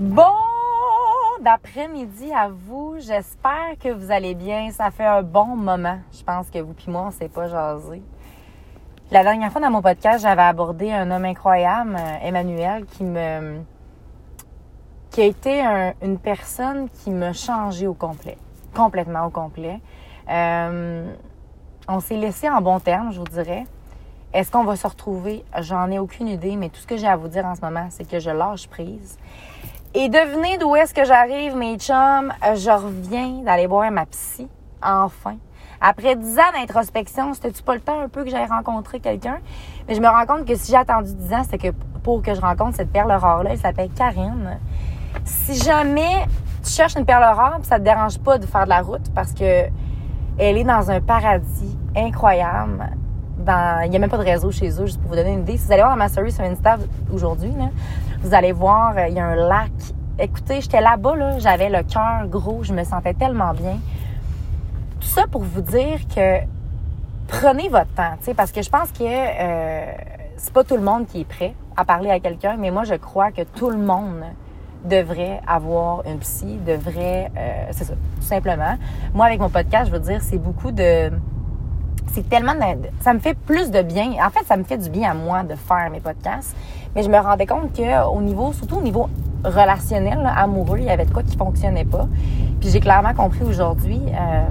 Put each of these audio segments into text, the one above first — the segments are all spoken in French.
Bon d'après-midi à vous. J'espère que vous allez bien. Ça fait un bon moment. Je pense que vous puis moi, on s'est pas jasé. La dernière fois dans mon podcast, j'avais abordé un homme incroyable, euh, Emmanuel, qui me a été une personne qui m'a changé au complet, complètement au complet. Euh, on s'est laissé en bon terme, je vous dirais. Est-ce qu'on va se retrouver? J'en ai aucune idée, mais tout ce que j'ai à vous dire en ce moment, c'est que je lâche prise. Et devenez d'où est-ce que j'arrive, mes chums. Je reviens d'aller boire ma psy, enfin. Après dix ans d'introspection, c'était-tu pas le temps un peu que j'aille rencontrer quelqu'un? Mais je me rends compte que si j'ai attendu dix ans, c'est que pour que je rencontre cette perle rare-là, elle s'appelle Karine. Si jamais tu cherches une perle rare, ça te dérange pas de faire de la route parce que elle est dans un paradis incroyable. Il n'y a même pas de réseau chez eux, juste pour vous donner une idée. Si vous allez voir dans ma story sur Insta aujourd'hui, vous allez voir, euh, il y a un lac. Écoutez, j'étais là-bas, là, j'avais le cœur gros, je me sentais tellement bien. Tout ça pour vous dire que prenez votre temps, parce que je pense que euh, c'est pas tout le monde qui est prêt à parler à quelqu'un, mais moi, je crois que tout le monde devrait avoir une psy, devrait, euh, c'est ça, tout simplement. Moi, avec mon podcast, je veux dire, c'est beaucoup de, c'est tellement, ça me fait plus de bien. En fait, ça me fait du bien à moi de faire mes podcasts, mais je me rendais compte que au niveau, surtout au niveau relationnel, amoureux, il y avait de quoi qui fonctionnait pas. Puis j'ai clairement compris aujourd'hui. Euh,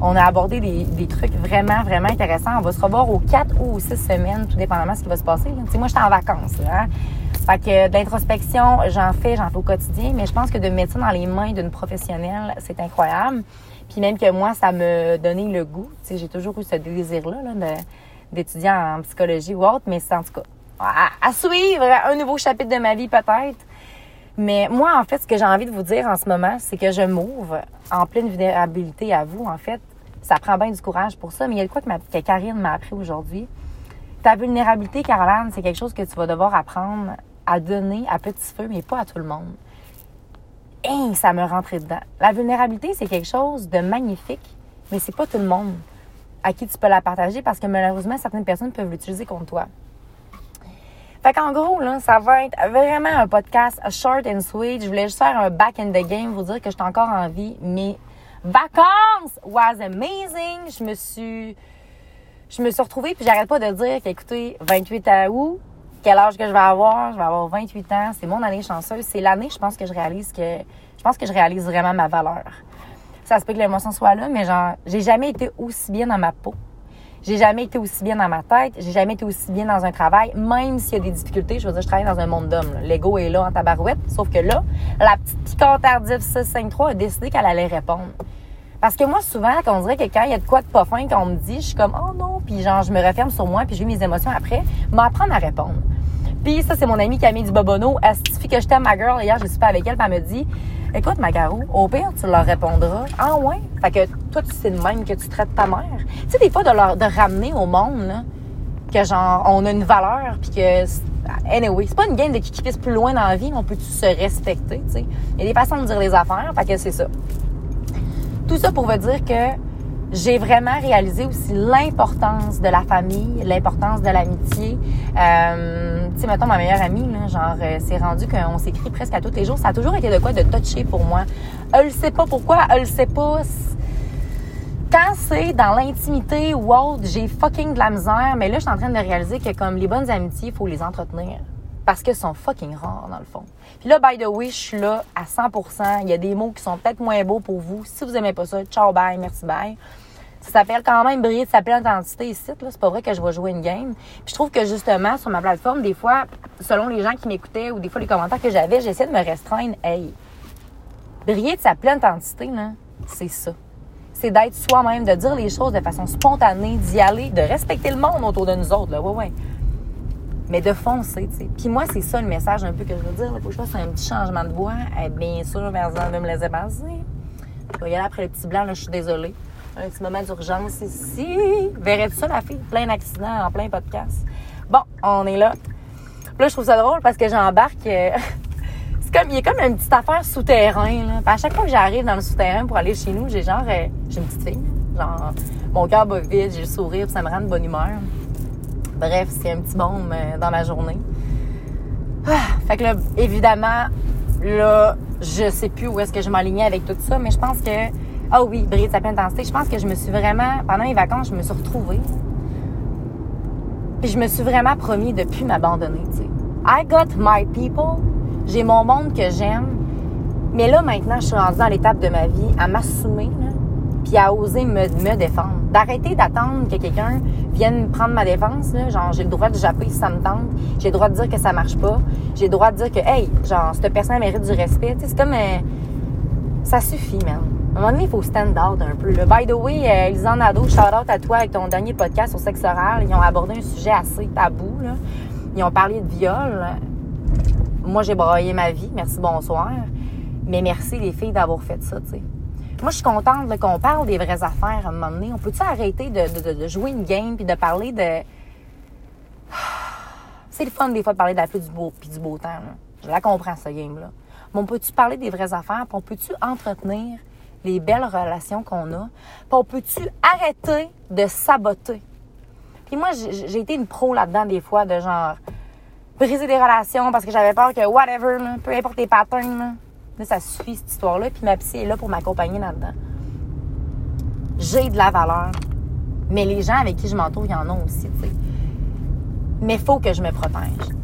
on a abordé des, trucs vraiment, vraiment intéressants. On va se revoir aux quatre ou aux six semaines, tout dépendamment de ce qui va se passer. Tu sais, moi, j'étais en vacances. Hein? Fait que de l'introspection, j'en fais, j'en fais au quotidien, mais je pense que de mettre ça dans les mains d'une professionnelle, c'est incroyable. Puis même que moi, ça me donnait le goût. J'ai toujours eu ce désir-là là, d'étudier en psychologie ou autre, mais c'est en tout cas à, suivre un nouveau chapitre de ma vie peut-être. Mais moi, en fait, ce que j'ai envie de vous dire en ce moment, c'est que je m'ouvre en pleine vulnérabilité à vous. En fait, ça prend bien du courage pour ça, mais il y a quoi que, Karine m'a appris aujourd'hui. Ta vulnérabilité, Caroline, c'est quelque chose que tu vas devoir apprendre à donner à petit feu, mais pas à tout le monde. Et ça me rentrait dedans. La vulnérabilité, c'est quelque chose de magnifique, mais c'est pas tout le monde à qui tu peux la partager parce que malheureusement, certaines personnes peuvent l'utiliser contre toi. Fait qu'en gros, là, ça va être vraiment un podcast short and sweet. Je voulais juste faire un back in the game, vous dire que j'étais encore en vie. Mes vacances was amazing. Je me suis, je me suis retrouvée puis j'arrête pas de dire qu'écoutez, 28 août, quel âge que je vais avoir? Je vais avoir 28 ans. C'est mon année chanceuse. C'est l'année, je pense, que je réalise que, je pense que je réalise vraiment ma valeur. Ça se peut que l'émotion soit là, mais genre, j'ai jamais été aussi bien dans ma peau. J'ai jamais été aussi bien dans ma tête. J'ai jamais été aussi bien dans un travail. Même s'il y a des difficultés, je veux dire, je travaille dans un monde d'hommes. L'ego est là en tabarouette. Sauf que là, la petite piquante tardive 653 a décidé qu'elle allait répondre. Parce que moi, souvent, quand on dirait que quand il y a de quoi de pas fin qu'on me dit, je suis comme, oh non, puis genre, je me referme sur moi, puis j'ai mes émotions après, m'apprendre à répondre. Puis ça, c'est mon amie Camille Dubobono. Elle suffit que je t'aime, ma girl. Hier, je suis pas avec elle, puis elle me dit, écoute, Magarou, au pire, tu leur répondras. Ah ouais? Fait que toi, tu sais de même que tu traites ta mère. Tu sais, des fois, de, ramener au monde, là, que genre, on a une valeur, puis que anyway, c'est pas une game de qui, qui pisse plus loin dans la vie, on peut tous se respecter, tu sais? Il y a des façons de dire les affaires, fait que c'est ça. Tout ça pour vous dire que j'ai vraiment réalisé aussi l'importance de la famille, l'importance de l'amitié. Euh, tu sais, mettons, ma meilleure amie, là, genre, euh, c'est rendu qu'on s'écrit presque à tous les jours. Ça a toujours été de quoi de toucher pour moi. Elle sait pas pourquoi, elle sait pas. Quand c'est dans l'intimité ou autre, j'ai fucking de la misère, mais là, je suis en train de réaliser que comme les bonnes amitiés, il faut les entretenir parce qu'elles sont fucking rares dans le fond. Puis là, by the way, je suis là à 100%. Il y a des mots qui sont peut-être moins beaux pour vous. Si vous aimez pas ça, ciao, bye, merci, bye. Ça s'appelle quand même briller de sa pleine identité ici. Là. C'est pas vrai que je vais jouer une game. Puis je trouve que justement, sur ma plateforme, des fois, selon les gens qui m'écoutaient ou des fois les commentaires que j'avais, j'essaie de me restreindre. Hey, briller de sa pleine identité, là, c'est ça. C'est d'être soi-même, de dire les choses de façon spontanée, d'y aller, de respecter le monde autour de nous autres. Là. Ouais, ouais mais de foncer, tu sais. Puis moi, c'est ça le message un peu que je veux dire. Il faut que je fasse un petit changement de voix. Et bien sûr, personne de me laisser passer. Je vais y aller après le petit blanc, là, je suis désolée. Un petit moment d'urgence ici. Verrais-tu ça, la fille? Plein d'accidents en plein podcast. Bon, on est là. Puis là, je trouve ça drôle parce que j'embarque. Euh, c'est comme, il y a comme une petite affaire souterrain, là. À chaque fois que j'arrive dans le souterrain pour aller chez nous, j'ai genre, euh, j'ai une petite fille. Genre, mon cœur bat vite, j'ai le sourire, ça me rend de bonne humeur. Bref, c'est un petit baume euh, dans ma journée. Ah, fait que là, évidemment, là, je sais plus où est-ce que je m'alignais avec tout ça, mais je pense que, ah oh oui, briller de sa pleine intensité, je pense que je me suis vraiment, pendant mes vacances, je me suis retrouvée. Puis je me suis vraiment promis de plus m'abandonner. I got my people, j'ai mon monde que j'aime, mais là, maintenant, je suis rendue dans l'étape de ma vie à m'assumer, puis à oser me, me défendre. D'arrêter d'attendre que quelqu'un vienne prendre ma défense, genre j'ai le droit de japper si ça me tente, j'ai le droit de dire que ça marche pas, j'ai le droit de dire que hey, genre cette personne mérite du respect, c'est comme euh, ça suffit, man. Un moment donné, il faut stand out un peu. By the way, euh, Lisanne Nadeau, shout out à toi avec ton dernier podcast sur sexe oral. Ils ont abordé un sujet assez tabou. Là. Ils ont parlé de viol. Moi, j'ai broyé ma vie. Merci, bonsoir. Mais merci les filles d'avoir fait ça, tu sais. Moi, je suis contente qu'on parle des vraies affaires à un moment donné. On peut-tu arrêter de, jouer une game puis de parler de. C'est le fun des fois de parler de la pluie du beau, puis du beau temps. Je la comprends, ce game-là. Mais on peut-tu parler des vraies affaires? Puis on peut-tu entretenir les belles relations qu'on a? Puis on peut-tu arrêter de saboter? Puis moi, j'ai été une pro là-dedans des fois de genre briser des relations parce que j'avais peur que whatever, peu importe les patterns, Là, ça suffit, cette histoire-là. Puis ma psy est là pour m'accompagner là-dedans. J'ai de la valeur. Mais les gens avec qui je m'entoure, ils en ont aussi, tu sais. Mais il faut que je me protège.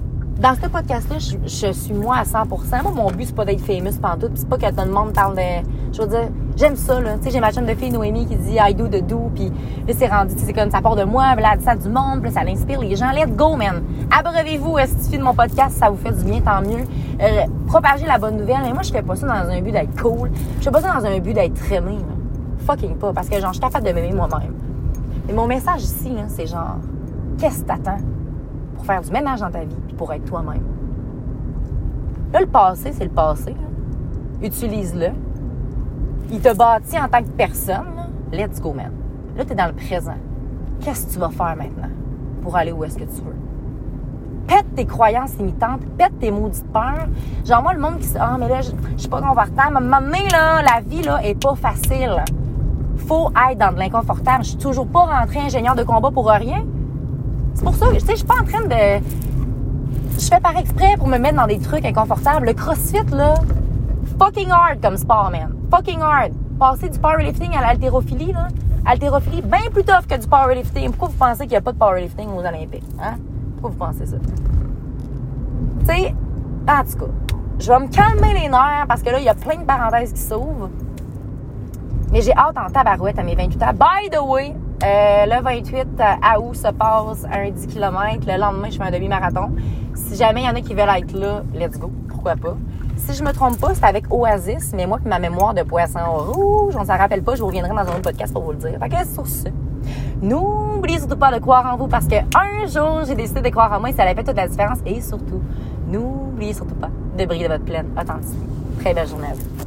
Dans ce podcast-là, je, suis moi à 100% Moi, mon but, c'est pas d'être famous tout. Puis c'est pas que tout le monde parle de... Je veux dire, j'aime ça, là. Tu sais, j'ai ma chaîne de fille, Noémie, qui dit « I do the do ». Puis là, c'est rendu, c'est comme ça part de moi, là, ça du monde, puis ça l'inspire les gens. Let's go, man! Abreuvez-vous, est-ce de mon podcast, ça vous fait du bien, tant mieux. Euh, propagez la bonne nouvelle. Mais moi, je fais pas ça dans un but d'être cool. Je fais pas ça dans un but d'être traîné, Fucking pas. Parce que, genre, je suis capable de m'aimer moi-même. Et mon message ici, c'est genre, qu'est-ce que t'attends? Pour faire du ménage dans ta vie puis pour être toi-même. Là, le passé, c'est le passé. Utilise-le. Il te bâtit en tant que personne. Let's go, man. Là, tu es dans le présent. Qu'est-ce que tu vas faire maintenant pour aller où est-ce que tu veux? Pète tes croyances limitantes, pète tes maudites peurs. Genre, moi, le monde qui se Ah, mais là, je, je suis pas confortable. À un moment là, la vie, là, est pas facile. Faut être dans de l'inconfortable. Je suis toujours pas rentrée ingénieur de combat pour rien. C'est pour ça que, tu sais, je suis pas en train de. Je fais par exprès pour me mettre dans des trucs inconfortables. Le crossfit, là, fucking hard comme sport, man. Fucking hard. Passer du powerlifting à l'haltérophilie, là. Haltérophilie, bien plus tough que du powerlifting. Pourquoi vous pensez qu'il n'y a pas de powerlifting aux Olympiques? Hein? Pourquoi vous pensez ça? Tu sais, en tout cas, je vais me calmer les nerfs parce que là, il y a plein de parenthèses qui s'ouvrent. Mais j'ai hâte en tabarouette à mes 28 ans. By the way, euh, le 28 à août se passe un 10 km. Le lendemain, je fais un demi-marathon. Si jamais il y en a qui veulent être là, let's go. Pourquoi pas? Si je me trompe pas, c'est avec Oasis, mais moi, ma mémoire de poisson rouge, on s'en rappelle pas, je vous reviendrai dans un autre podcast pour vous le dire. Fait que sur ce, n'oubliez surtout pas de croire en vous parce que un jour, j'ai décidé de croire en moi et ça a fait toute la différence. Et surtout, n'oubliez surtout pas de briller de votre pleine authenticité. Très belle journée à vous.